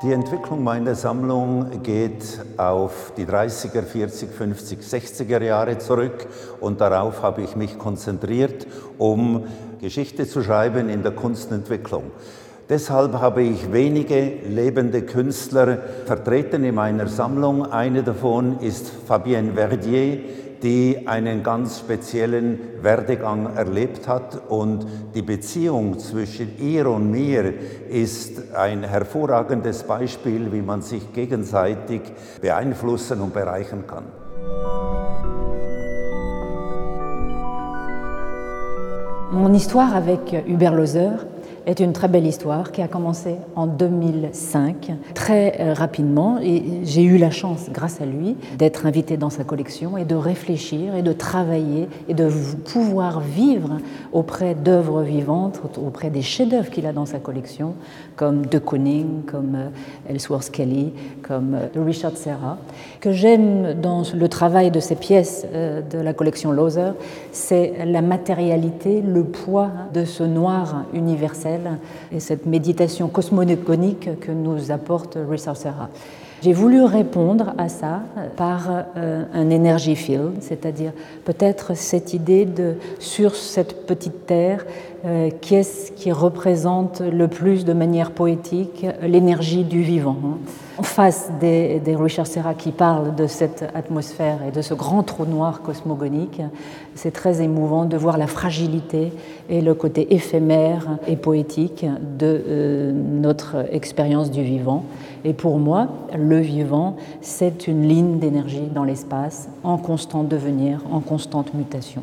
Die Entwicklung meiner Sammlung geht auf die 30er, 40, 50, 60er Jahre zurück und darauf habe ich mich konzentriert, um Geschichte zu schreiben in der Kunstentwicklung. Deshalb habe ich wenige lebende Künstler vertreten in meiner Sammlung. Eine davon ist Fabienne Verdier, die einen ganz speziellen Werdegang erlebt hat. Und die Beziehung zwischen ihr und mir ist ein hervorragendes Beispiel, wie man sich gegenseitig beeinflussen und bereichern kann. Mon histoire avec Hubert Lozer est une très belle histoire qui a commencé en 2005, très euh, rapidement. Et j'ai eu la chance, grâce à lui, d'être invité dans sa collection et de réfléchir et de travailler et de pouvoir vivre auprès d'œuvres vivantes, auprès des chefs-d'œuvre qu'il a dans sa collection, comme De Kooning, comme euh, Ellsworth Kelly, comme euh, Richard Serra. Que j'aime dans le travail de ces pièces de la collection Loser, c'est la matérialité, le poids de ce noir universel et cette méditation cosmogonique que nous apporte Richard Serra. J'ai voulu répondre à ça par euh, un energy field, c'est-à-dire peut-être cette idée de sur cette petite terre, euh, qu'est-ce qui représente le plus de manière poétique l'énergie du vivant. Hein. En face des, des, Richard Serra qui parlent de cette atmosphère et de ce grand trou noir cosmogonique, c'est très émouvant de voir la fragilité et le côté éphémère et poétique de euh, notre expérience du vivant. Et pour moi, le vivant, c'est une ligne d'énergie dans l'espace en constant devenir, en constante mutation.